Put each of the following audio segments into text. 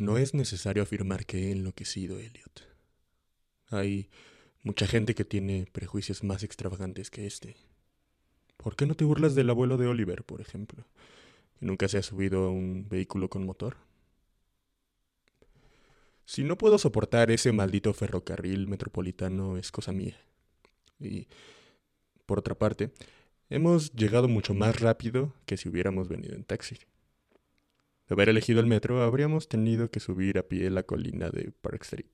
No es necesario afirmar que he enloquecido, Elliot. Hay mucha gente que tiene prejuicios más extravagantes que este. ¿Por qué no te burlas del abuelo de Oliver, por ejemplo? Que nunca se ha subido a un vehículo con motor. Si no puedo soportar ese maldito ferrocarril metropolitano es cosa mía. Y, por otra parte, hemos llegado mucho más rápido que si hubiéramos venido en taxi. De haber elegido el metro, habríamos tenido que subir a pie la colina de Park Street.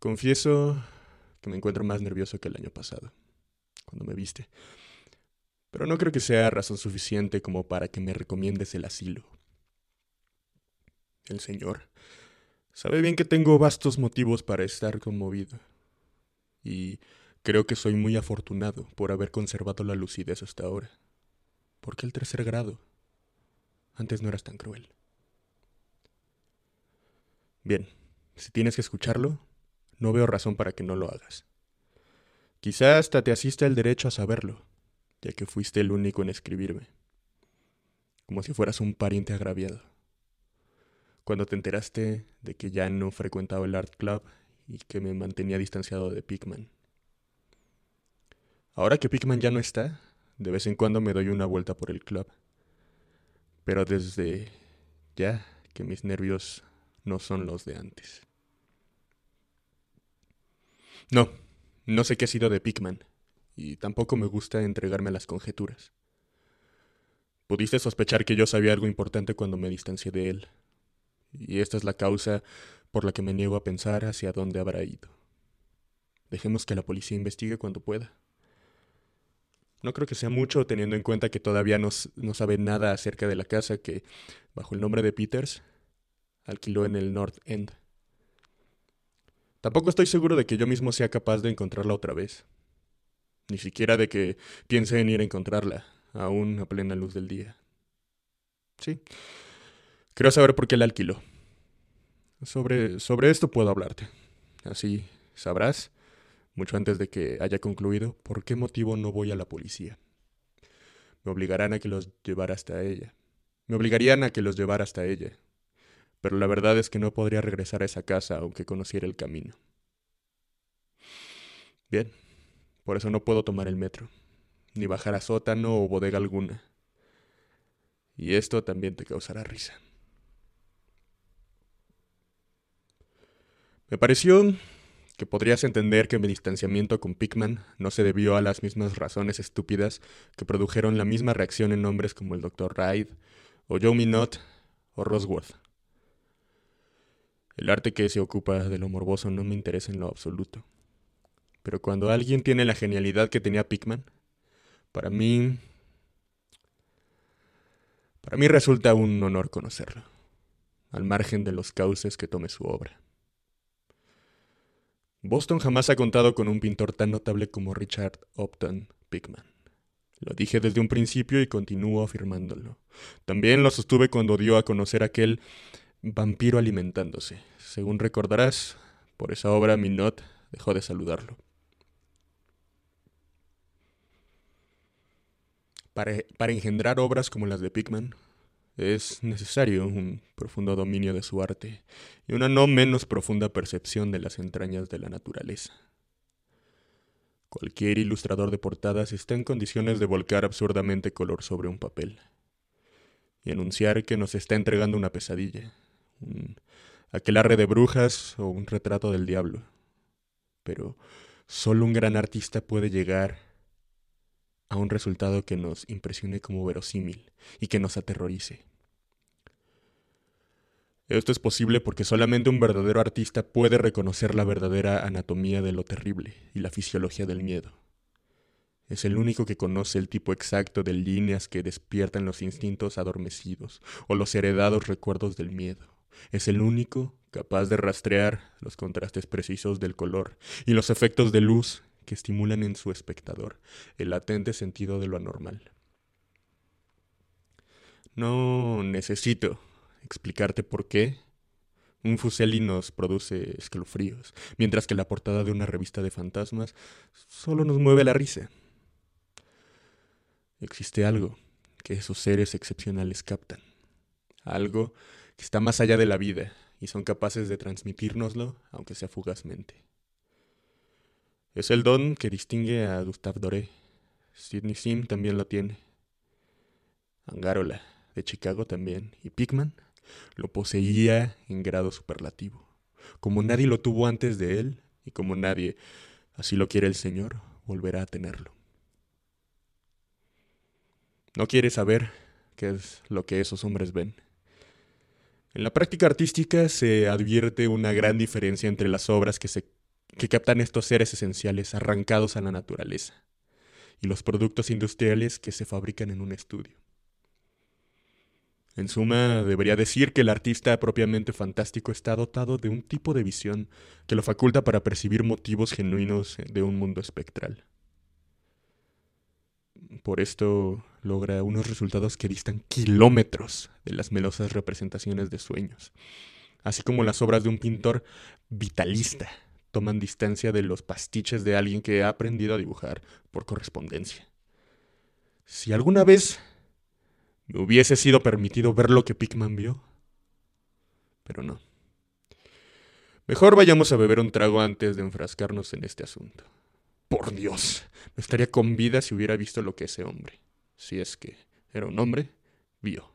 Confieso que me encuentro más nervioso que el año pasado, cuando me viste. Pero no creo que sea razón suficiente como para que me recomiendes el asilo. El Señor sabe bien que tengo vastos motivos para estar conmovido. Y creo que soy muy afortunado por haber conservado la lucidez hasta ahora. ¿Por qué el tercer grado? Antes no eras tan cruel. Bien, si tienes que escucharlo, no veo razón para que no lo hagas. Quizá hasta te asista el derecho a saberlo, ya que fuiste el único en escribirme, como si fueras un pariente agraviado. Cuando te enteraste de que ya no frecuentaba el Art Club y que me mantenía distanciado de Pickman. Ahora que Pickman ya no está, de vez en cuando me doy una vuelta por el club. Pero desde ya que mis nervios no son los de antes. No, no sé qué ha sido de Pickman, y tampoco me gusta entregarme a las conjeturas. Pudiste sospechar que yo sabía algo importante cuando me distancié de él, y esta es la causa por la que me niego a pensar hacia dónde habrá ido. Dejemos que la policía investigue cuando pueda. No creo que sea mucho teniendo en cuenta que todavía no, no sabe nada acerca de la casa que, bajo el nombre de Peters, alquiló en el North End. Tampoco estoy seguro de que yo mismo sea capaz de encontrarla otra vez. Ni siquiera de que piense en ir a encontrarla, aún a plena luz del día. Sí. Quiero saber por qué la alquiló. Sobre, sobre esto puedo hablarte. Así sabrás mucho antes de que haya concluido, ¿por qué motivo no voy a la policía? Me obligarán a que los llevara hasta ella. Me obligarían a que los llevara hasta ella. Pero la verdad es que no podría regresar a esa casa aunque conociera el camino. Bien, por eso no puedo tomar el metro, ni bajar a sótano o bodega alguna. Y esto también te causará risa. Me pareció que podrías entender que mi distanciamiento con Pickman no se debió a las mismas razones estúpidas que produjeron la misma reacción en hombres como el Dr. Hyde, o Joe Minot, o Rosworth. El arte que se ocupa de lo morboso no me interesa en lo absoluto. Pero cuando alguien tiene la genialidad que tenía Pickman, para mí... Para mí resulta un honor conocerlo, al margen de los cauces que tome su obra. Boston jamás ha contado con un pintor tan notable como Richard Upton Pickman. Lo dije desde un principio y continúo afirmándolo. También lo sostuve cuando dio a conocer aquel vampiro alimentándose. Según recordarás, por esa obra Minot dejó de saludarlo. Para, para engendrar obras como las de Pickman, es necesario un profundo dominio de su arte y una no menos profunda percepción de las entrañas de la naturaleza. Cualquier ilustrador de portadas está en condiciones de volcar absurdamente color sobre un papel y anunciar que nos está entregando una pesadilla, un aquelarre de brujas o un retrato del diablo. Pero solo un gran artista puede llegar a un resultado que nos impresione como verosímil y que nos aterrorice. Esto es posible porque solamente un verdadero artista puede reconocer la verdadera anatomía de lo terrible y la fisiología del miedo. Es el único que conoce el tipo exacto de líneas que despiertan los instintos adormecidos o los heredados recuerdos del miedo. Es el único capaz de rastrear los contrastes precisos del color y los efectos de luz que estimulan en su espectador el latente sentido de lo anormal. No necesito explicarte por qué un Fuseli nos produce escalofríos, mientras que la portada de una revista de fantasmas solo nos mueve la risa. Existe algo que esos seres excepcionales captan, algo que está más allá de la vida y son capaces de transmitírnoslo, aunque sea fugazmente. Es el don que distingue a Gustave Doré. Sidney Sim también lo tiene. Angarola, de Chicago también, y Pickman lo poseía en grado superlativo, como nadie lo tuvo antes de él y como nadie, así lo quiere el Señor, volverá a tenerlo. No quiere saber qué es lo que esos hombres ven. En la práctica artística se advierte una gran diferencia entre las obras que, se, que captan estos seres esenciales arrancados a la naturaleza y los productos industriales que se fabrican en un estudio. En suma, debería decir que el artista propiamente fantástico está dotado de un tipo de visión que lo faculta para percibir motivos genuinos de un mundo espectral. Por esto logra unos resultados que distan kilómetros de las melosas representaciones de sueños, así como las obras de un pintor vitalista toman distancia de los pastiches de alguien que ha aprendido a dibujar por correspondencia. Si alguna vez me hubiese sido permitido ver lo que Pickman vio. Pero no. Mejor vayamos a beber un trago antes de enfrascarnos en este asunto. Por Dios, no estaría con vida si hubiera visto lo que ese hombre, si es que era un hombre, vio.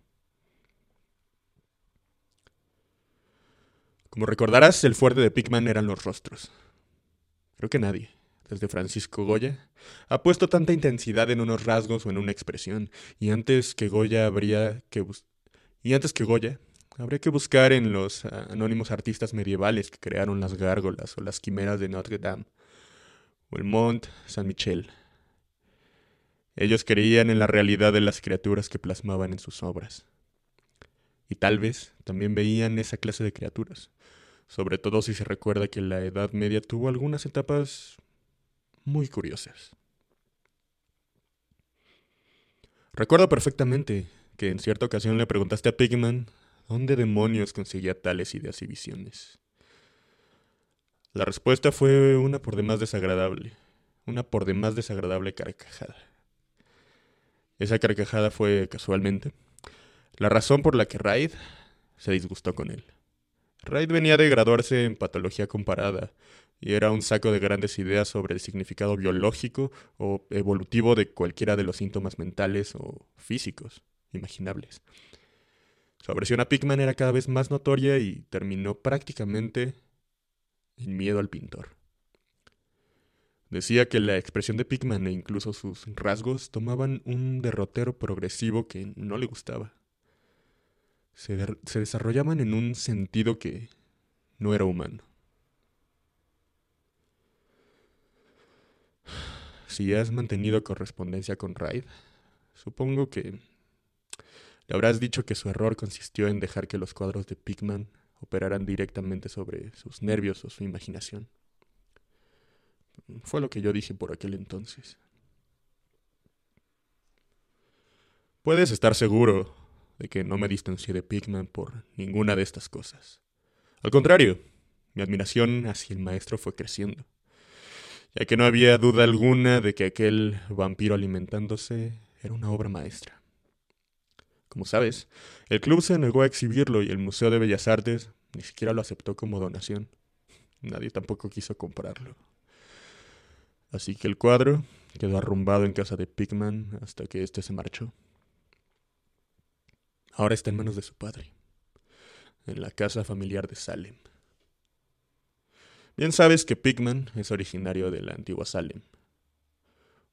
Como recordarás, el fuerte de Pickman eran los rostros. Creo que nadie, desde Francisco Goya, ha puesto tanta intensidad en unos rasgos o en una expresión, y antes que Goya habría que y antes que Goya habría que buscar en los anónimos artistas medievales que crearon las gárgolas o las quimeras de Notre Dame o el Mont Saint-Michel. Ellos creían en la realidad de las criaturas que plasmaban en sus obras. Y tal vez también veían esa clase de criaturas, sobre todo si se recuerda que la Edad Media tuvo algunas etapas muy curiosas. Recuerdo perfectamente que en cierta ocasión le preguntaste a Pigman dónde demonios conseguía tales ideas y visiones. La respuesta fue una por demás desagradable, una por demás desagradable carcajada. Esa carcajada fue, casualmente, la razón por la que Raid se disgustó con él. Raid venía de graduarse en patología comparada y era un saco de grandes ideas sobre el significado biológico o evolutivo de cualquiera de los síntomas mentales o físicos imaginables. Su aversión a Pickman era cada vez más notoria y terminó prácticamente en miedo al pintor. Decía que la expresión de Pickman e incluso sus rasgos tomaban un derrotero progresivo que no le gustaba. Se, desarrollaban en un sentido que no era humano. Si has mantenido correspondencia con Raid, supongo que le habrás dicho que su error consistió en dejar que los cuadros de Pigman operaran directamente sobre sus nervios o su imaginación. Fue lo que yo dije por aquel entonces. Puedes estar seguro de que no me distancié de Pigman por ninguna de estas cosas. Al contrario, mi admiración hacia el maestro fue creciendo ya que no había duda alguna de que aquel vampiro alimentándose era una obra maestra. Como sabes, el club se negó a exhibirlo y el Museo de Bellas Artes ni siquiera lo aceptó como donación. Nadie tampoco quiso comprarlo. Así que el cuadro quedó arrumbado en casa de Pigman hasta que éste se marchó. Ahora está en manos de su padre, en la casa familiar de Salem. Bien sabes que Pigman es originario de la antigua Salem.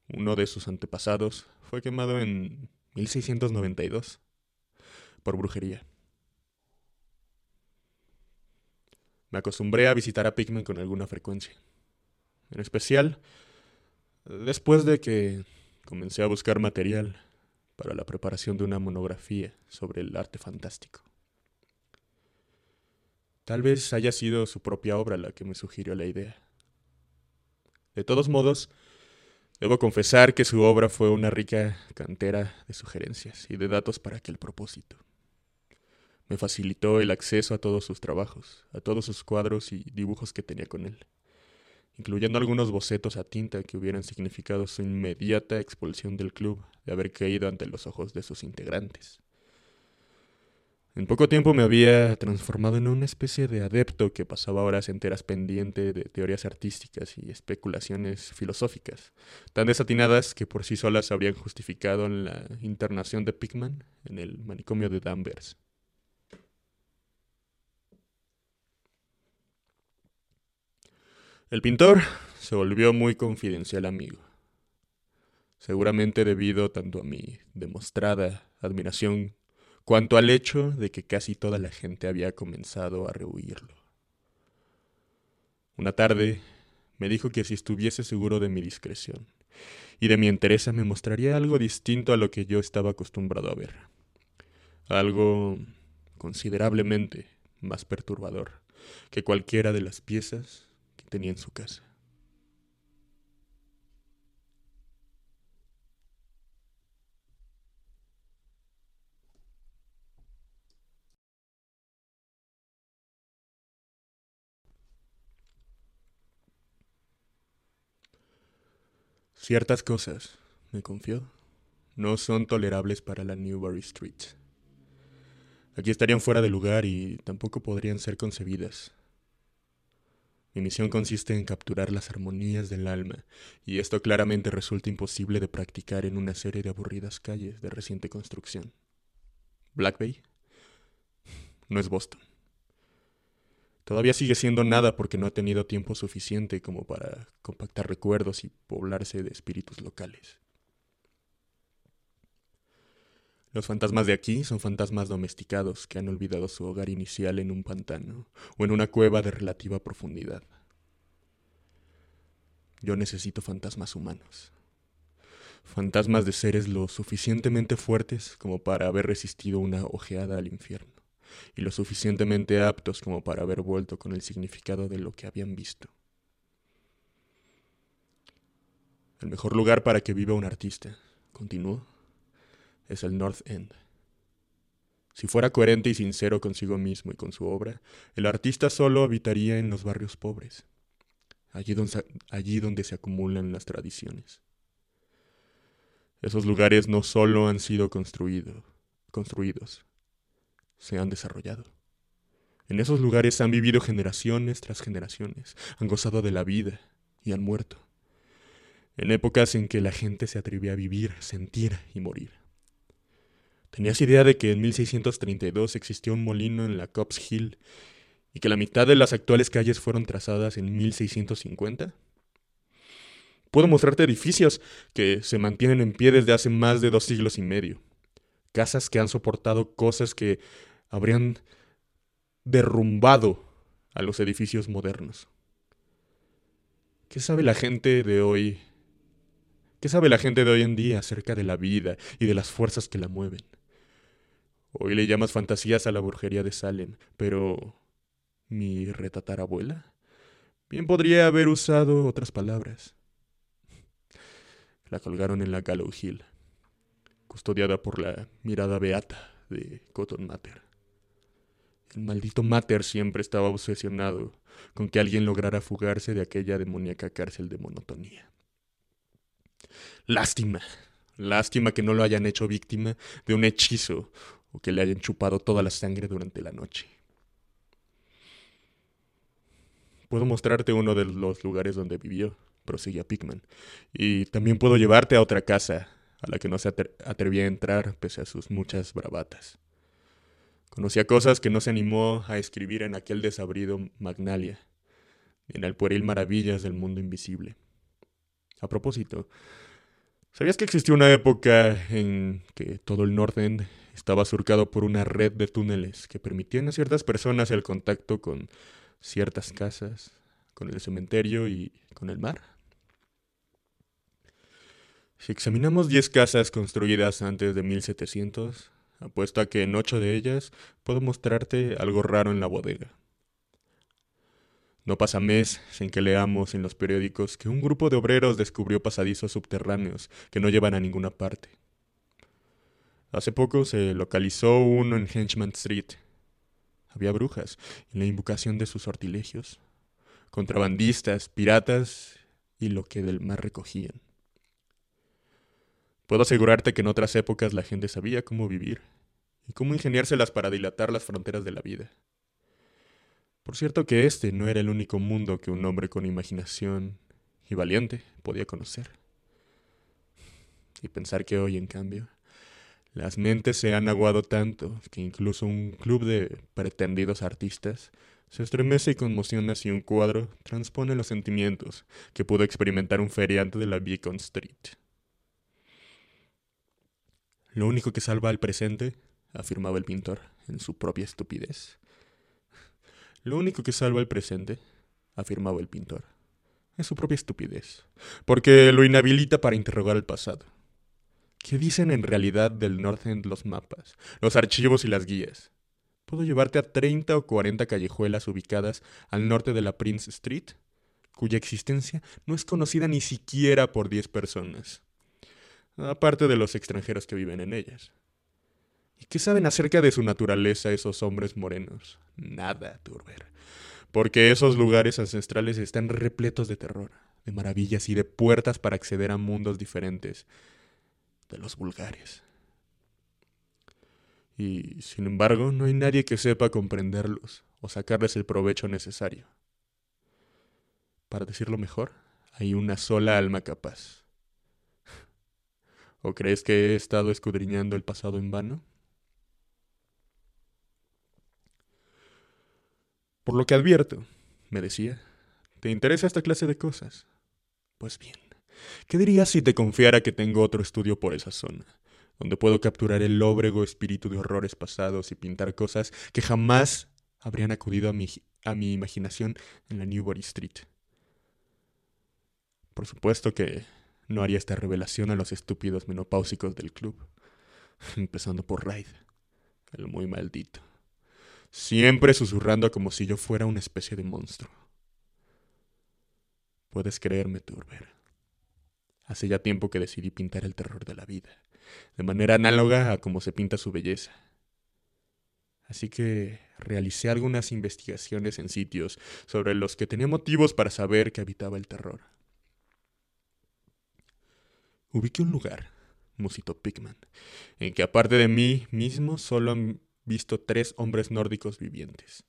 Uno de sus antepasados fue quemado en 1692 por brujería. Me acostumbré a visitar a Pigman con alguna frecuencia. En especial, después de que comencé a buscar material para la preparación de una monografía sobre el arte fantástico. Tal vez haya sido su propia obra la que me sugirió la idea. De todos modos, debo confesar que su obra fue una rica cantera de sugerencias y de datos para aquel propósito. Me facilitó el acceso a todos sus trabajos, a todos sus cuadros y dibujos que tenía con él, incluyendo algunos bocetos a tinta que hubieran significado su inmediata expulsión del club de haber caído ante los ojos de sus integrantes. En poco tiempo me había transformado en una especie de adepto que pasaba horas enteras pendiente de teorías artísticas y especulaciones filosóficas, tan desatinadas que por sí solas habrían justificado la internación de Pickman en el manicomio de Danvers. El pintor se volvió muy confidencial amigo, seguramente debido tanto a mi demostrada admiración cuanto al hecho de que casi toda la gente había comenzado a rehuirlo. Una tarde me dijo que si estuviese seguro de mi discreción y de mi entereza me mostraría algo distinto a lo que yo estaba acostumbrado a ver. Algo considerablemente más perturbador que cualquiera de las piezas tenía en su casa. Ciertas cosas, me confió, no son tolerables para la Newbury Street. Aquí estarían fuera de lugar y tampoco podrían ser concebidas. Mi misión consiste en capturar las armonías del alma, y esto claramente resulta imposible de practicar en una serie de aburridas calles de reciente construcción. Black Bay no es Boston. Todavía sigue siendo nada porque no ha tenido tiempo suficiente como para compactar recuerdos y poblarse de espíritus locales. Los fantasmas de aquí son fantasmas domesticados que han olvidado su hogar inicial en un pantano o en una cueva de relativa profundidad. Yo necesito fantasmas humanos. Fantasmas de seres lo suficientemente fuertes como para haber resistido una ojeada al infierno y lo suficientemente aptos como para haber vuelto con el significado de lo que habían visto. El mejor lugar para que viva un artista, continuó, es el North End. Si fuera coherente y sincero consigo mismo y con su obra, el artista solo habitaría en los barrios pobres, allí donde, allí donde se acumulan las tradiciones. Esos lugares no solo han sido construidos, se han desarrollado. En esos lugares han vivido generaciones tras generaciones, han gozado de la vida y han muerto. En épocas en que la gente se atrevía a vivir, sentir y morir. ¿Tenías idea de que en 1632 existió un molino en la Cops Hill y que la mitad de las actuales calles fueron trazadas en 1650? Puedo mostrarte edificios que se mantienen en pie desde hace más de dos siglos y medio. Casas que han soportado cosas que habrían derrumbado a los edificios modernos. ¿Qué sabe la gente de hoy? ¿Qué sabe la gente de hoy en día acerca de la vida y de las fuerzas que la mueven? Hoy le llamas fantasías a la brujería de Salem, pero mi retatarabuela bien podría haber usado otras palabras. La colgaron en la Gallow Hill, custodiada por la mirada beata de Cotton Mather. El maldito Mater siempre estaba obsesionado con que alguien lograra fugarse de aquella demoníaca cárcel de monotonía. Lástima, lástima que no lo hayan hecho víctima de un hechizo o que le hayan chupado toda la sangre durante la noche. Puedo mostrarte uno de los lugares donde vivió, proseguía Pickman, y también puedo llevarte a otra casa a la que no se atrevía a entrar pese a sus muchas bravatas. Conocía cosas que no se animó a escribir en aquel desabrido Magnalia, en el pueril Maravillas del Mundo Invisible. A propósito, ¿sabías que existió una época en que todo el North estaba surcado por una red de túneles que permitían a ciertas personas el contacto con ciertas casas, con el cementerio y con el mar? Si examinamos 10 casas construidas antes de 1700, Apuesto a que en ocho de ellas puedo mostrarte algo raro en la bodega. No pasa mes sin que leamos en los periódicos que un grupo de obreros descubrió pasadizos subterráneos que no llevan a ninguna parte. Hace poco se localizó uno en Henchman Street. Había brujas en la invocación de sus sortilegios, contrabandistas, piratas y lo que del mar recogían. Puedo asegurarte que en otras épocas la gente sabía cómo vivir y cómo ingeniárselas para dilatar las fronteras de la vida. Por cierto que este no era el único mundo que un hombre con imaginación y valiente podía conocer. Y pensar que hoy, en cambio, las mentes se han aguado tanto que incluso un club de pretendidos artistas se estremece y conmociona si un cuadro transpone los sentimientos que pudo experimentar un feriante de la Beacon Street. Lo único que salva al presente, afirmaba el pintor, en su propia estupidez. Lo único que salva al presente, afirmaba el pintor, es su propia estupidez, porque lo inhabilita para interrogar el pasado. ¿Qué dicen en realidad del North End los mapas, los archivos y las guías? Puedo llevarte a 30 o 40 callejuelas ubicadas al norte de la Prince Street, cuya existencia no es conocida ni siquiera por 10 personas, aparte de los extranjeros que viven en ellas. ¿Y qué saben acerca de su naturaleza esos hombres morenos? Nada, Turber. Porque esos lugares ancestrales están repletos de terror, de maravillas y de puertas para acceder a mundos diferentes de los vulgares. Y, sin embargo, no hay nadie que sepa comprenderlos o sacarles el provecho necesario. Para decirlo mejor, hay una sola alma capaz. ¿O crees que he estado escudriñando el pasado en vano? Por lo que advierto, me decía, ¿te interesa esta clase de cosas? Pues bien, ¿Qué dirías si te confiara que tengo otro estudio por esa zona, donde puedo capturar el lóbrego espíritu de horrores pasados y pintar cosas que jamás habrían acudido a mi, a mi imaginación en la Newbury Street? Por supuesto que no haría esta revelación a los estúpidos menopáusicos del club, empezando por Raid, el muy maldito, siempre susurrando como si yo fuera una especie de monstruo. Puedes creerme, Turber. Hace ya tiempo que decidí pintar el terror de la vida, de manera análoga a como se pinta su belleza. Así que realicé algunas investigaciones en sitios sobre los que tenía motivos para saber que habitaba el terror. Ubiqué un lugar, musitó Pickman, en que aparte de mí mismo solo han visto tres hombres nórdicos vivientes.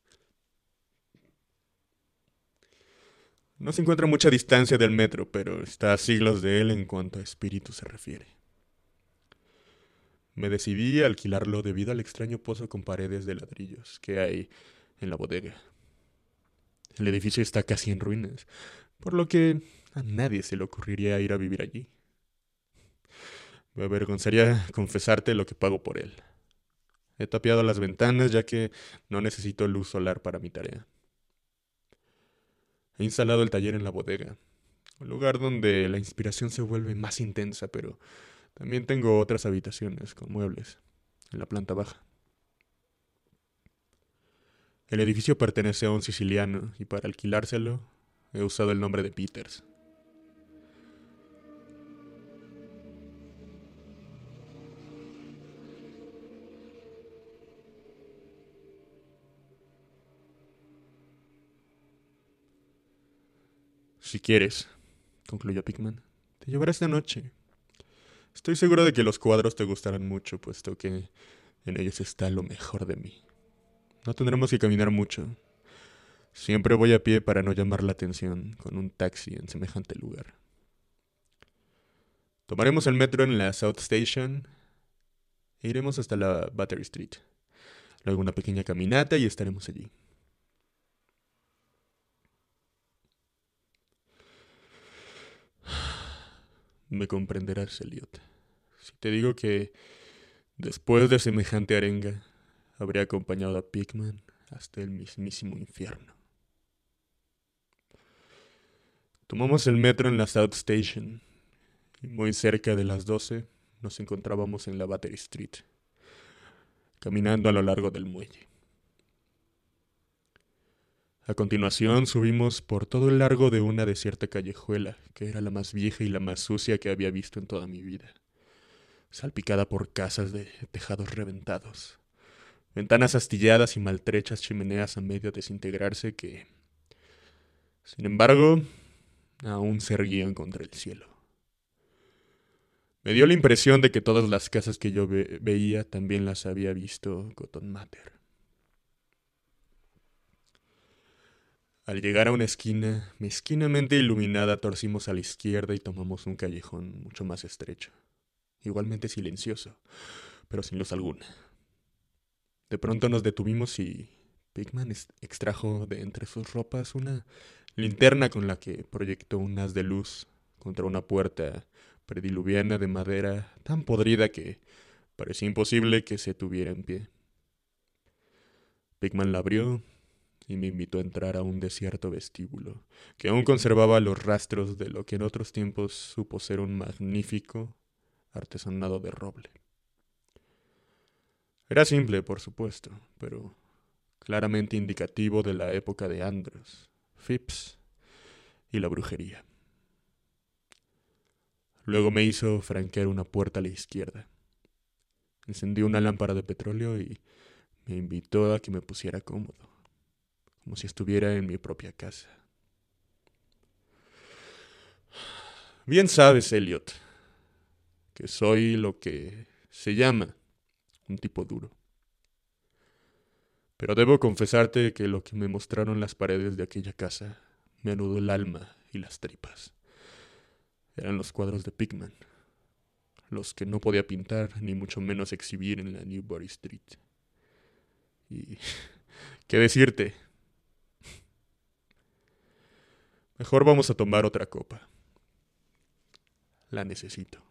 No se encuentra mucha distancia del metro, pero está a siglos de él en cuanto a espíritu se refiere. Me decidí a alquilarlo debido al extraño pozo con paredes de ladrillos que hay en la bodega. El edificio está casi en ruinas, por lo que a nadie se le ocurriría ir a vivir allí. Me avergonzaría confesarte lo que pago por él. He tapiado las ventanas ya que no necesito luz solar para mi tarea. He instalado el taller en la bodega, un lugar donde la inspiración se vuelve más intensa, pero también tengo otras habitaciones con muebles en la planta baja. El edificio pertenece a un siciliano y para alquilárselo he usado el nombre de Peters. Si quieres, concluyó Pickman, te llevaré esta noche. Estoy seguro de que los cuadros te gustarán mucho, puesto que en ellos está lo mejor de mí. No tendremos que caminar mucho. Siempre voy a pie para no llamar la atención con un taxi en semejante lugar. Tomaremos el metro en la South Station e iremos hasta la Battery Street. Luego una pequeña caminata y estaremos allí. Me comprenderás, Elliot. Si te digo que después de semejante arenga, habría acompañado a Pigman hasta el mismísimo infierno. Tomamos el metro en la South Station y muy cerca de las doce nos encontrábamos en la Battery Street, caminando a lo largo del muelle. A continuación subimos por todo el largo de una desierta callejuela, que era la más vieja y la más sucia que había visto en toda mi vida, salpicada por casas de tejados reventados, ventanas astilladas y maltrechas chimeneas a medio desintegrarse que, sin embargo, aún se erguían contra el cielo. Me dio la impresión de que todas las casas que yo veía también las había visto Cotton Matter. Al llegar a una esquina, mezquinamente iluminada, torcimos a la izquierda y tomamos un callejón mucho más estrecho, igualmente silencioso, pero sin luz alguna. De pronto nos detuvimos y Pigman extrajo de entre sus ropas una linterna con la que proyectó un haz de luz contra una puerta prediluviana de madera tan podrida que parecía imposible que se tuviera en pie. Pigman la abrió y me invitó a entrar a un desierto vestíbulo, que aún conservaba los rastros de lo que en otros tiempos supo ser un magnífico artesanado de roble. Era simple, por supuesto, pero claramente indicativo de la época de Andros, Phipps y la brujería. Luego me hizo franquear una puerta a la izquierda. Encendió una lámpara de petróleo y me invitó a que me pusiera cómodo como si estuviera en mi propia casa. Bien sabes, Elliot, que soy lo que se llama un tipo duro. Pero debo confesarte que lo que me mostraron las paredes de aquella casa me anudó el alma y las tripas. Eran los cuadros de Pigman, los que no podía pintar ni mucho menos exhibir en la Newbury Street. Y, ¿qué decirte? Mejor vamos a tomar otra copa. La necesito.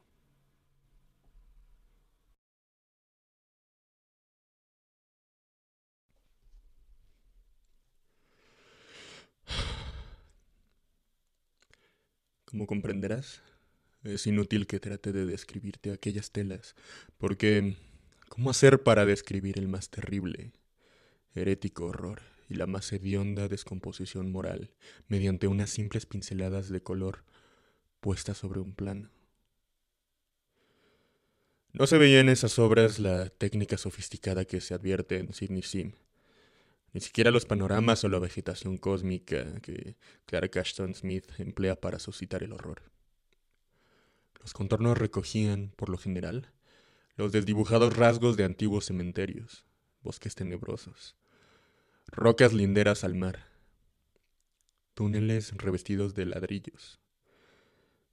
Como comprenderás, es inútil que trate de describirte aquellas telas, porque ¿cómo hacer para describir el más terrible, herético horror y la más hedionda descomposición moral mediante unas simples pinceladas de color puestas sobre un plano. No se veía en esas obras la técnica sofisticada que se advierte en Sidney Sim, ni siquiera los panoramas o la vegetación cósmica que Clark Ashton Smith emplea para suscitar el horror. Los contornos recogían, por lo general, los desdibujados rasgos de antiguos cementerios, bosques tenebrosos, rocas linderas al mar, túneles revestidos de ladrillos,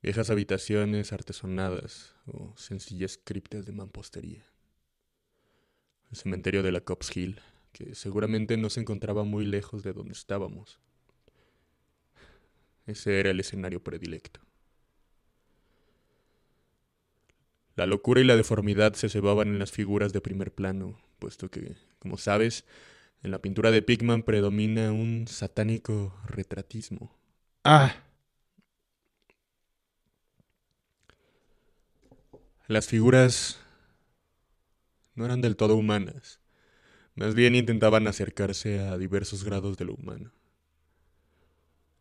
viejas habitaciones artesonadas o sencillas criptas de mampostería. El cementerio de la Cops Hill, que seguramente no se encontraba muy lejos de donde estábamos. Ese era el escenario predilecto. La locura y la deformidad se cebaban en las figuras de primer plano, puesto que, como sabes, en la pintura de Pigman predomina un satánico retratismo. Ah. Las figuras no eran del todo humanas. Más bien intentaban acercarse a diversos grados de lo humano.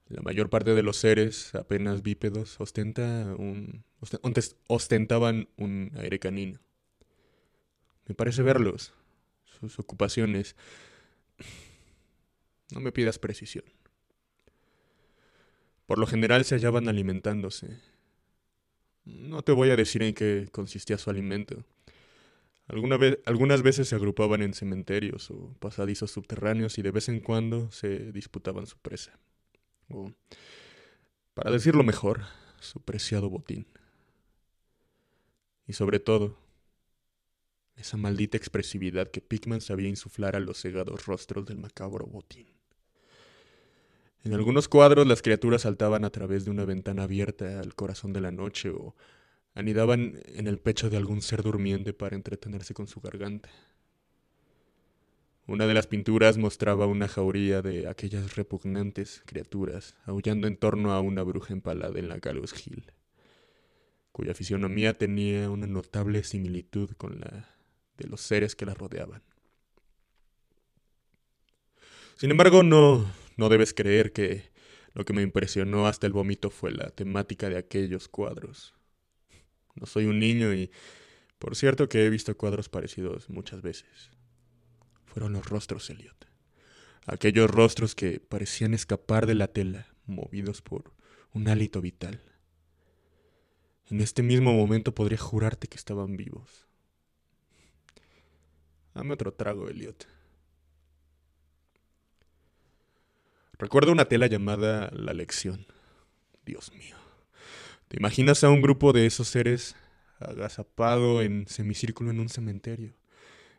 La mayor parte de los seres, apenas bípedos, ostenta un, ostentaban un aire canino. Me parece verlos, sus ocupaciones, no me pidas precisión. Por lo general se hallaban alimentándose. No te voy a decir en qué consistía su alimento. algunas veces se agrupaban en cementerios o pasadizos subterráneos y de vez en cuando se disputaban su presa. O, para decirlo mejor, su preciado botín. Y sobre todo, esa maldita expresividad que Pickman sabía insuflar a los cegados rostros del macabro botín. En algunos cuadros las criaturas saltaban a través de una ventana abierta al corazón de la noche o anidaban en el pecho de algún ser durmiente para entretenerse con su garganta. Una de las pinturas mostraba una jauría de aquellas repugnantes criaturas aullando en torno a una bruja empalada en la Gallows Hill, cuya fisionomía tenía una notable similitud con la de los seres que la rodeaban. Sin embargo, no, no debes creer que lo que me impresionó hasta el vómito fue la temática de aquellos cuadros. No soy un niño y, por cierto, que he visto cuadros parecidos muchas veces. Fueron los rostros, Elliot. Aquellos rostros que parecían escapar de la tela, movidos por un hálito vital. En este mismo momento podría jurarte que estaban vivos. Dame otro trago, Elliot. Recuerdo una tela llamada La Lección. Dios mío. ¿Te imaginas a un grupo de esos seres agazapado en semicírculo en un cementerio,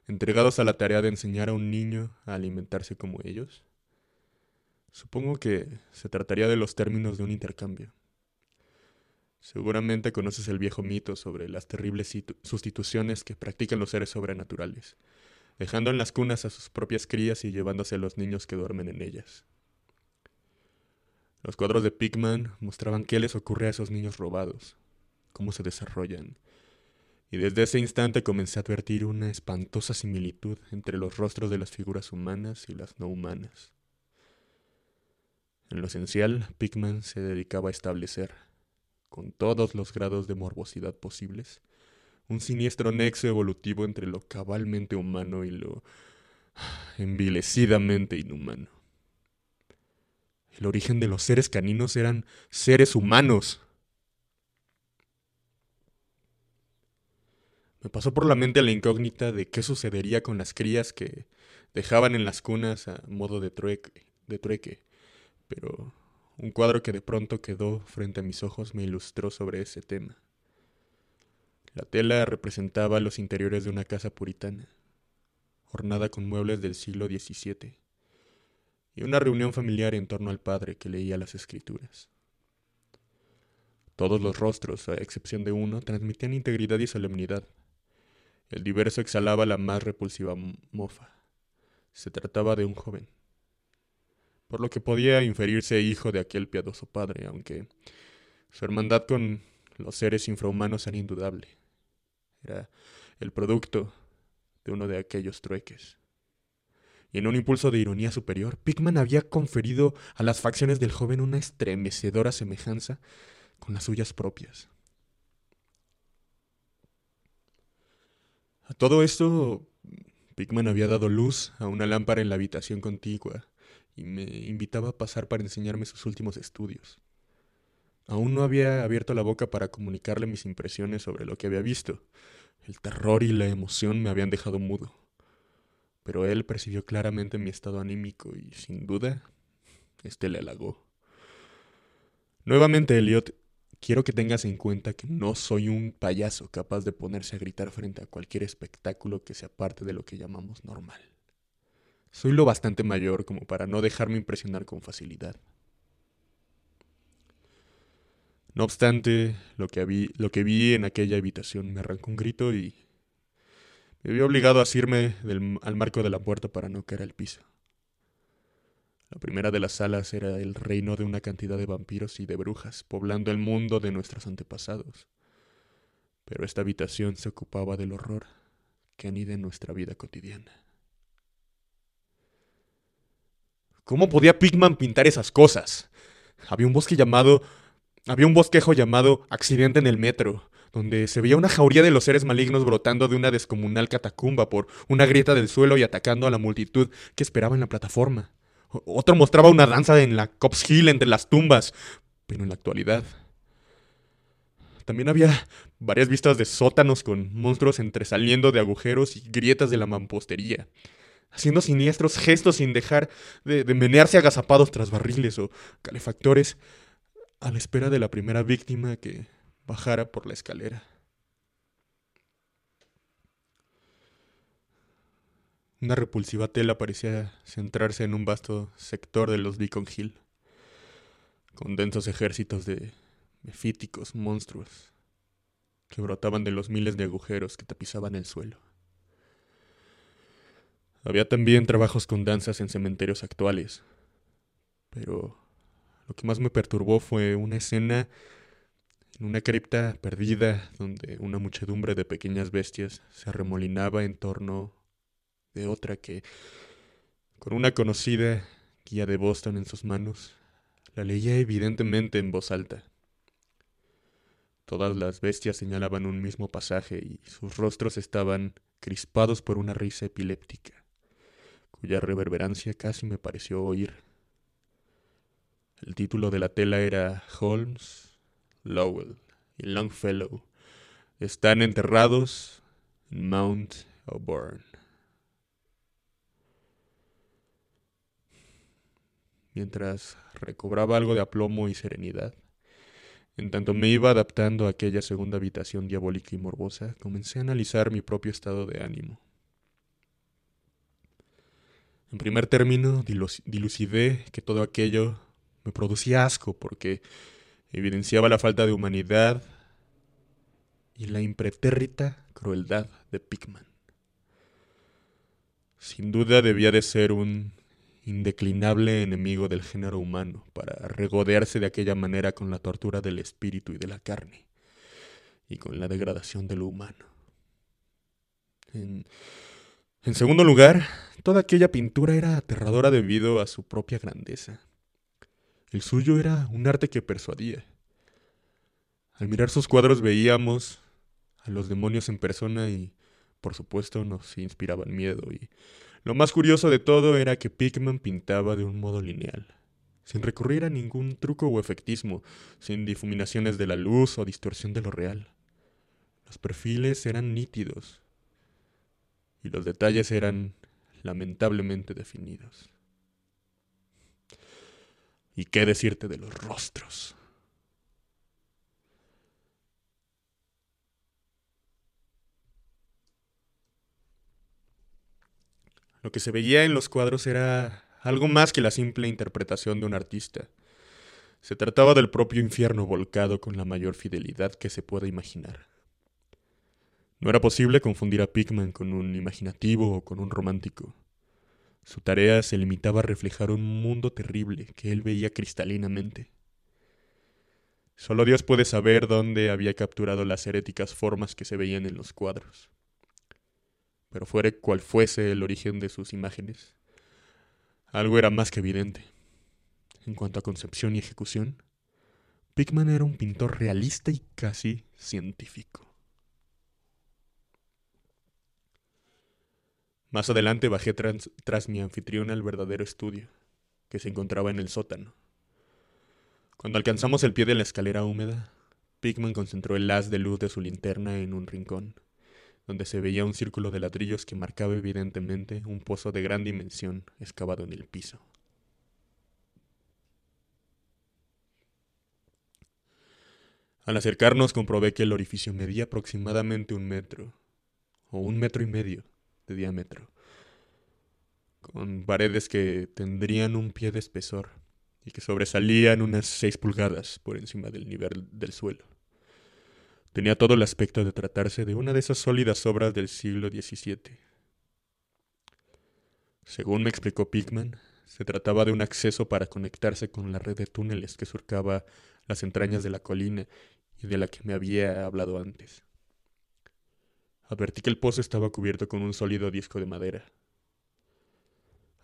entregados a la tarea de enseñar a un niño a alimentarse como ellos? Supongo que se trataría de los términos de un intercambio. Seguramente conoces el viejo mito sobre las terribles sustituciones que practican los seres sobrenaturales, dejando en las cunas a sus propias crías y llevándose a los niños que duermen en ellas. Los cuadros de Pigman mostraban qué les ocurre a esos niños robados, cómo se desarrollan, y desde ese instante comencé a advertir una espantosa similitud entre los rostros de las figuras humanas y las no humanas. En lo esencial, Pigman se dedicaba a establecer, con todos los grados de morbosidad posibles, un siniestro nexo evolutivo entre lo cabalmente humano y lo envilecidamente inhumano. El origen de los seres caninos eran seres humanos. Me pasó por la mente la incógnita de qué sucedería con las crías que dejaban en las cunas a modo de trueque, de trueque pero un cuadro que de pronto quedó frente a mis ojos me ilustró sobre ese tema. La tela representaba los interiores de una casa puritana, ornada con muebles del siglo XVII, y una reunión familiar en torno al padre que leía las escrituras. Todos los rostros, a excepción de uno, transmitían integridad y solemnidad. El diverso exhalaba la más repulsiva mofa. Se trataba de un joven por lo que podía inferirse hijo de aquel piadoso padre, aunque su hermandad con los seres infrahumanos era indudable. Era el producto de uno de aquellos trueques. Y en un impulso de ironía superior, Pickman había conferido a las facciones del joven una estremecedora semejanza con las suyas propias. A todo esto, Pickman había dado luz a una lámpara en la habitación contigua, y me invitaba a pasar para enseñarme sus últimos estudios. Aún no había abierto la boca para comunicarle mis impresiones sobre lo que había visto. El terror y la emoción me habían dejado mudo. Pero él percibió claramente mi estado anímico y, sin duda, este le halagó. Nuevamente, Elliot, quiero que tengas en cuenta que no soy un payaso capaz de ponerse a gritar frente a cualquier espectáculo que sea parte de lo que llamamos normal. Soy lo bastante mayor como para no dejarme impresionar con facilidad. No obstante, lo que, vi, en aquella habitación me arrancó un grito y me vi obligado a asirme al marco de la puerta para no caer al piso. La primera de las salas era el reino de una cantidad de vampiros y de brujas, poblando el mundo de nuestros antepasados. Pero esta habitación se ocupaba del horror que anida en nuestra vida cotidiana. ¿Cómo podía Pigman pintar esas cosas? Había un bosque llamado. Había un bosquejo llamado Accidente en el Metro, donde se veía una jauría de los seres malignos brotando de una descomunal catacumba por una grieta del suelo y atacando a la multitud que esperaba en la plataforma. Otro mostraba una danza en la Cops Hill entre las tumbas, pero en la actualidad. También había varias vistas de sótanos con monstruos entresaliendo de agujeros y grietas de la mampostería haciendo siniestros gestos sin dejar de, menearse agazapados tras barriles o calefactores, a la espera de la primera víctima que bajara por la escalera. Una repulsiva tela parecía centrarse en un vasto sector de los Beacon Hill, con densos ejércitos de mefíticos monstruos que brotaban de los miles de agujeros que tapizaban el suelo. Había también trabajos con danzas en cementerios actuales. Pero lo que más me perturbó fue una escena en una cripta perdida donde una muchedumbre de pequeñas bestias se arremolinaba en torno de otra que, con una conocida guía de Boston en sus manos, la leía evidentemente en voz alta. Todas las bestias señalaban un mismo pasaje y sus rostros estaban crispados por una risa epiléptica cuya reverberancia casi me pareció oír. El título de la tela era Holmes, Lowell y Longfellow están enterrados en Mount Auburn. Mientras recobraba algo de aplomo y serenidad, en tanto me iba adaptando a aquella segunda habitación diabólica y morbosa, comencé a analizar mi propio estado de ánimo. En primer término, dilucidé que todo aquello me producía asco porque evidenciaba la falta de humanidad y la impretérrita crueldad de Pickman. Sin duda debía de ser un indeclinable enemigo del género humano para regodearse de aquella manera con la tortura del espíritu y de la carne y con la degradación de lo humano. En, en segundo lugar, toda aquella pintura era aterradora debido a su propia grandeza. El suyo era un arte que persuadía. Al mirar sus cuadros veíamos a los demonios en persona y, por supuesto, nos inspiraban miedo. Y lo más curioso de todo era que Pickman pintaba de un modo lineal, sin recurrir a ningún truco o efectismo, sin difuminaciones de la luz o distorsión de lo real. Los perfiles eran nítidos y los detalles eran lamentablemente definidos. ¿Y qué decirte de los rostros? Lo que se veía en los cuadros era algo más que la simple interpretación de un artista. Se trataba del propio infierno volcado con la mayor fidelidad que se pueda imaginar. No era posible confundir a Pickman con un imaginativo o con un romántico. Su tarea se limitaba a reflejar un mundo terrible que él veía cristalinamente. Solo Dios puede saber dónde había capturado las heréticas formas que se veían en los cuadros. Pero fuere cual fuese el origen de sus imágenes, algo era más que evidente. En cuanto a concepción y ejecución, Pickman era un pintor realista y casi científico. Más adelante bajé tras, mi anfitrión al verdadero estudio, que se encontraba en el sótano. Cuando alcanzamos el pie de la escalera húmeda, Pickman concentró el haz de luz de su linterna en un rincón, donde se veía un círculo de ladrillos que marcaba evidentemente un pozo de gran dimensión excavado en el piso. Al acercarnos comprobé que el orificio medía aproximadamente un metro, o un metro y medio, de diámetro, con paredes que tendrían un pie de espesor y que sobresalían unas seis pulgadas por encima del nivel del suelo. Tenía todo el aspecto de tratarse de una de esas sólidas obras del siglo XVII. Según me explicó Pickman, se trataba de un acceso para conectarse con la red de túneles que surcaba las entrañas de la colina y de la que me había hablado antes. Advertí que el pozo estaba cubierto con un sólido disco de madera.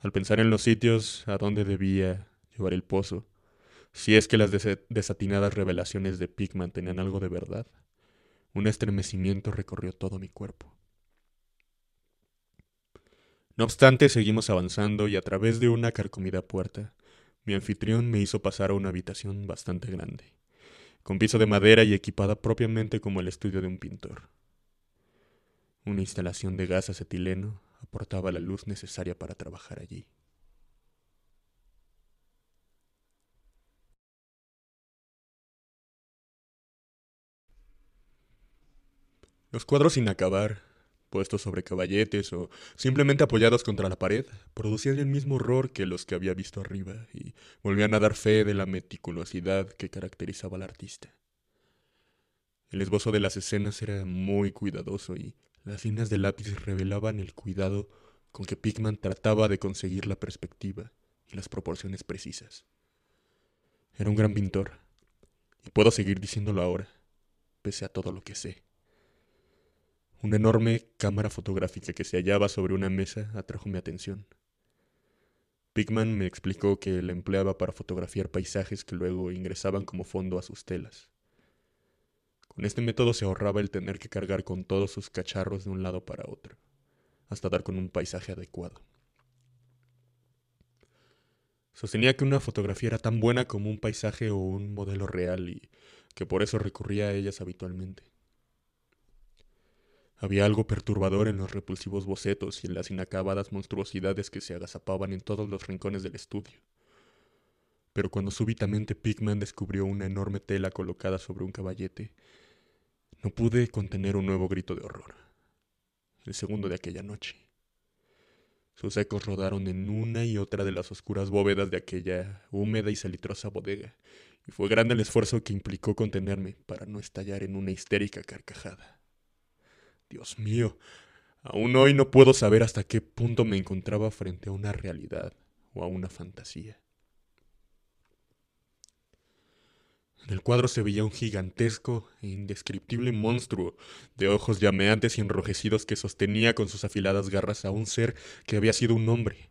Al pensar en los sitios a donde debía llevar el pozo, si es que las desatinadas revelaciones de Pigman tenían algo de verdad, un estremecimiento recorrió todo mi cuerpo. No obstante, seguimos avanzando y a través de una carcomida puerta, mi anfitrión me hizo pasar a una habitación bastante grande, con piso de madera y equipada propiamente como el estudio de un pintor. Una instalación de gas acetileno aportaba la luz necesaria para trabajar allí. Los cuadros sin acabar, puestos sobre caballetes o simplemente apoyados contra la pared, producían el mismo horror que los que había visto arriba y volvían a dar fe de la meticulosidad que caracterizaba al artista. El esbozo de las escenas era muy cuidadoso y las líneas del lápiz revelaban el cuidado con que Pickman trataba de conseguir la perspectiva y las proporciones precisas. Era un gran pintor, y puedo seguir diciéndolo ahora, pese a todo lo que sé. Una enorme cámara fotográfica que se hallaba sobre una mesa atrajo mi atención. Pickman me explicó que la empleaba para fotografiar paisajes que luego ingresaban como fondo a sus telas. Con este método se ahorraba el tener que cargar con todos sus cacharros de un lado para otro, hasta dar con un paisaje adecuado. Sostenía que una fotografía era tan buena como un paisaje o un modelo real y que por eso recurría a ellas habitualmente. Había algo perturbador en los repulsivos bocetos y en las inacabadas monstruosidades que se agazapaban en todos los rincones del estudio. Pero cuando súbitamente Pigman descubrió una enorme tela colocada sobre un caballete, no pude contener un nuevo grito de horror, el segundo de aquella noche. Sus ecos rodaron en una y otra de las oscuras bóvedas de aquella húmeda y salitrosa bodega, y fue grande el esfuerzo que implicó contenerme para no estallar en una histérica carcajada. Dios mío, aún hoy no puedo saber hasta qué punto me encontraba frente a una realidad o a una fantasía. En el cuadro se veía un gigantesco e indescriptible monstruo de ojos llameantes y enrojecidos que sostenía con sus afiladas garras a un ser que había sido un hombre,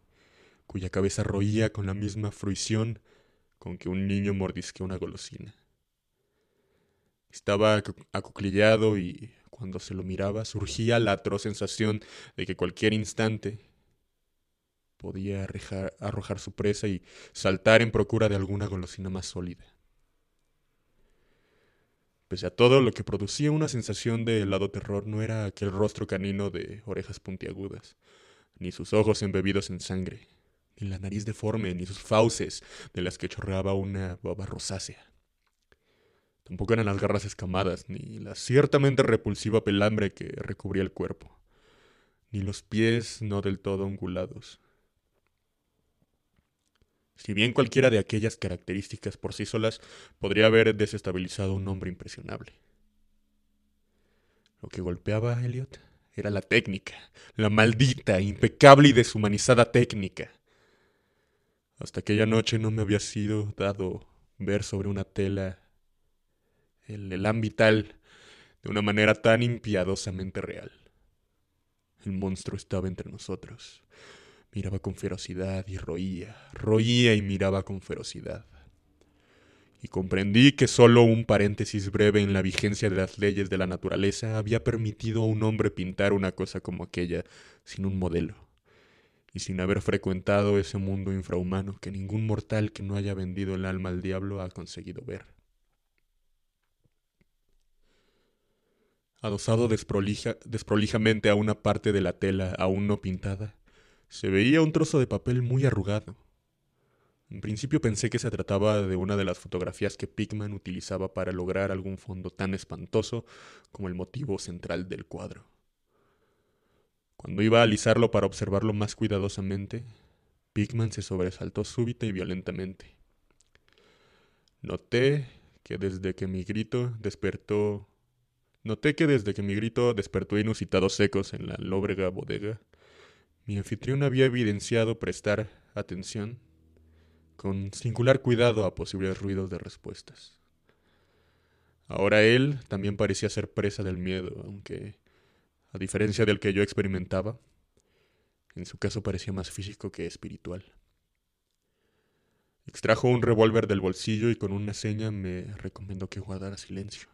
cuya cabeza roía con la misma fruición con que un niño mordisquea una golosina. Estaba acuclillado y cuando se lo miraba surgía la atroz sensación de que cualquier instante podía arrojar su presa y saltar en procura de alguna golosina más sólida. Pese a todo, lo que producía una sensación de helado terror no era aquel rostro canino de orejas puntiagudas, ni sus ojos embebidos en sangre, ni la nariz deforme, ni sus fauces de las que chorreaba una baba rosácea. Tampoco eran las garras escamadas, ni la ciertamente repulsiva pelambre que recubría el cuerpo, ni los pies no del todo ongulados, si bien cualquiera de aquellas características por sí solas podría haber desestabilizado a un hombre impresionable. Lo que golpeaba a Elliot era la técnica, la maldita, impecable y deshumanizada técnica. Hasta aquella noche no me había sido dado ver sobre una tela el elán vital de una manera tan impiadosamente real. El monstruo estaba entre nosotros, Miraba con ferocidad y roía, roía y miraba con ferocidad. Y comprendí que sólo un paréntesis breve en la vigencia de las leyes de la naturaleza había permitido a un hombre pintar una cosa como aquella sin un modelo, y sin haber frecuentado ese mundo infrahumano que ningún mortal que no haya vendido el alma al diablo ha conseguido ver. Adosado desprolijamente a una parte de la tela aún no pintada, se veía un trozo de papel muy arrugado. En principio pensé que se trataba de una de las fotografías que Pickman utilizaba para lograr algún fondo tan espantoso como el motivo central del cuadro. Cuando iba a alisarlo para observarlo más cuidadosamente, Pickman se sobresaltó súbita y violentamente. Noté que desde que mi grito despertó Noté que desde que mi grito despertó inusitados ecos en la lóbrega bodega, mi anfitrión había evidenciado prestar atención con singular cuidado a posibles ruidos de respuestas. Ahora él también parecía ser presa del miedo, aunque, a diferencia del que yo experimentaba, en su caso parecía más físico que espiritual. Extrajo un revólver del bolsillo y con una seña me recomendó que guardara silencio.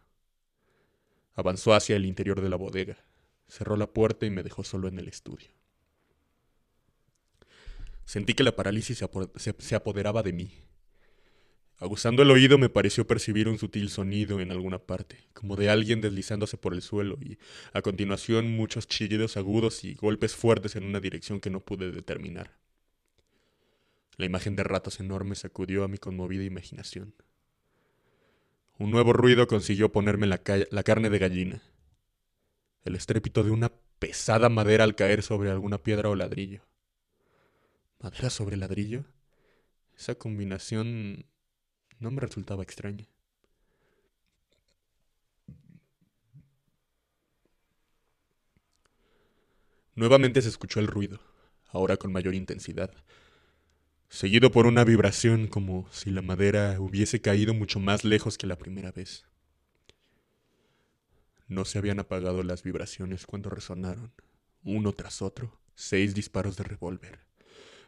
Avanzó hacia el interior de la bodega, cerró la puerta y me dejó solo en el estudio. Sentí que la parálisis se, apoderaba de mí. Aguzando el oído me pareció percibir un sutil sonido en alguna parte, como de alguien deslizándose por el suelo, y a continuación muchos chillidos agudos y golpes fuertes en una dirección que no pude determinar. La imagen de ratos enormes sacudió a mi conmovida imaginación. Un nuevo ruido consiguió ponerme la carne de gallina. El estrépito de una pesada madera al caer sobre alguna piedra o ladrillo madera sobre ladrillo, esa combinación no me resultaba extraña. Nuevamente se escuchó el ruido, ahora con mayor intensidad, seguido por una vibración como si la madera hubiese caído mucho más lejos que la primera vez. No se habían apagado las vibraciones cuando resonaron, uno tras otro, seis disparos de revólver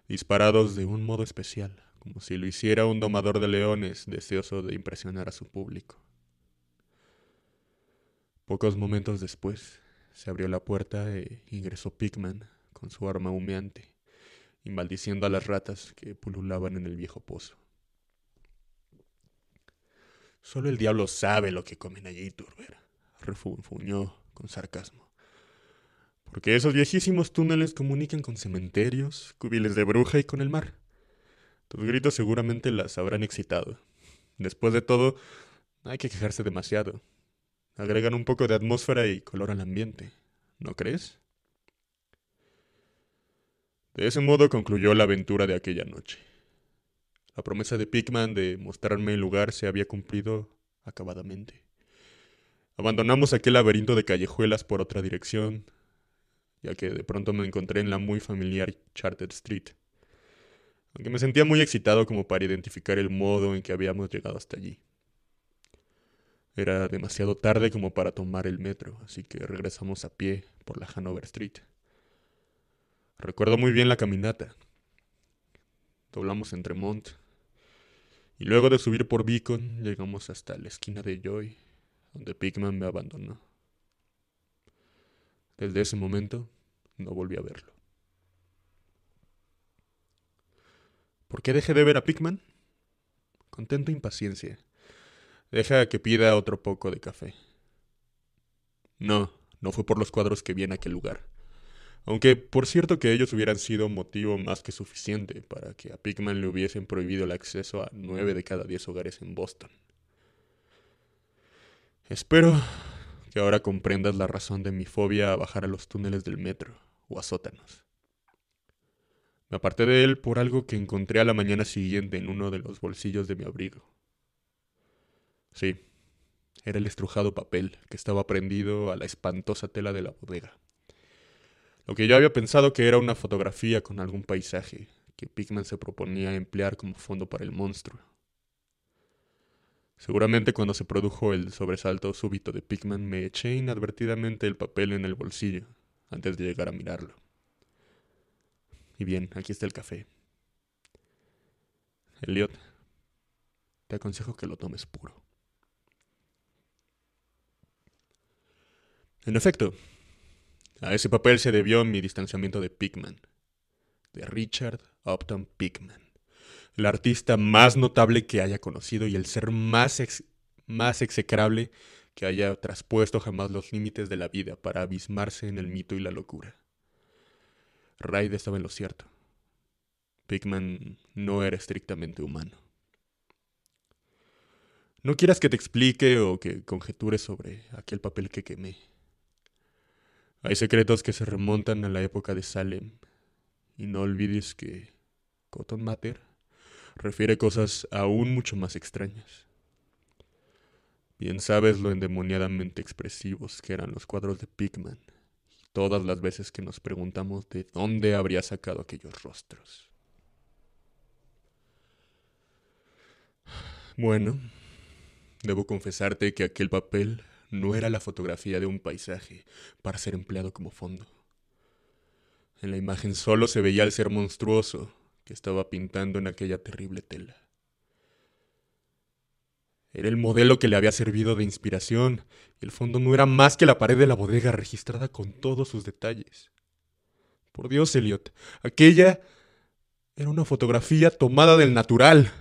disparados de un modo especial, como si lo hiciera un domador de leones deseoso de impresionar a su público. Pocos momentos después, se abrió la puerta e ingresó Pigman con su arma humeante y a las ratas que pululaban en el viejo pozo. Solo el diablo sabe lo que comen allí, Turber, refunfuñó con sarcasmo. Porque esos viejísimos túneles comunican con cementerios, cubiles de bruja y con el mar. Tus gritos seguramente las habrán excitado. Después de todo, hay que quejarse demasiado. Agregan un poco de atmósfera y color al ambiente, ¿no crees? De ese modo concluyó la aventura de aquella noche. La promesa de Pigman de mostrarme el lugar se había cumplido acabadamente. Abandonamos aquel laberinto de callejuelas por otra dirección, ya que de pronto me encontré en la muy familiar Charter Street, aunque me sentía muy excitado como para identificar el modo en que habíamos llegado hasta allí. Era demasiado tarde como para tomar el metro, así que regresamos a pie por la Hanover Street. Recuerdo muy bien la caminata. Doblamos entre Mont y luego de subir por Beacon llegamos hasta la esquina de Joy, donde Pigman me abandonó. Desde ese momento no volví a verlo. ¿Por qué dejé de ver a Pigman? Con tanta impaciencia. Deja que pida otro poco de café. No, no fue por los cuadros que vi en aquel lugar. Aunque por cierto que ellos hubieran sido motivo más que suficiente para que a Pigman le hubiesen prohibido el acceso a nueve de cada diez hogares en Boston. Espero que ahora comprendas la razón de mi fobia a bajar a los túneles del metro o a sótanos. Me aparté de él por algo que encontré a la mañana siguiente en uno de los bolsillos de mi abrigo. Sí, era el estrujado papel que estaba prendido a la espantosa tela de la bodega. Lo que yo había pensado que era una fotografía con algún paisaje que Pigman se proponía emplear como fondo para el monstruo. Seguramente cuando se produjo el sobresalto súbito de Pigman me eché inadvertidamente el papel en el bolsillo antes de llegar a mirarlo. Y bien, aquí está el café. Elliot, te aconsejo que lo tomes puro. En efecto, a ese papel se debió mi distanciamiento de Pigman, de Richard Upton Pigman el artista más notable que haya conocido y el ser más, más execrable que haya traspuesto jamás los límites de la vida para abismarse en el mito y la locura. Raid estaba en lo cierto. Pigman no era estrictamente humano. No quieras que te explique o que conjetures sobre aquel papel que quemé. Hay secretos que se remontan a la época de Salem, y no olvides que Cotton Mather refiere cosas aún mucho más extrañas. Bien sabes lo endemoniadamente expresivos que eran los cuadros de Pigman, todas las veces que nos preguntamos de dónde habría sacado aquellos rostros. Bueno, debo confesarte que aquel papel no era la fotografía de un paisaje para ser empleado como fondo. En la imagen solo se veía el ser monstruoso, que estaba pintando en aquella terrible tela. Era el modelo que le había servido de inspiración, y el fondo no era más que la pared de la bodega registrada con todos sus detalles. Por Dios, Elliot, aquella era una fotografía tomada del natural.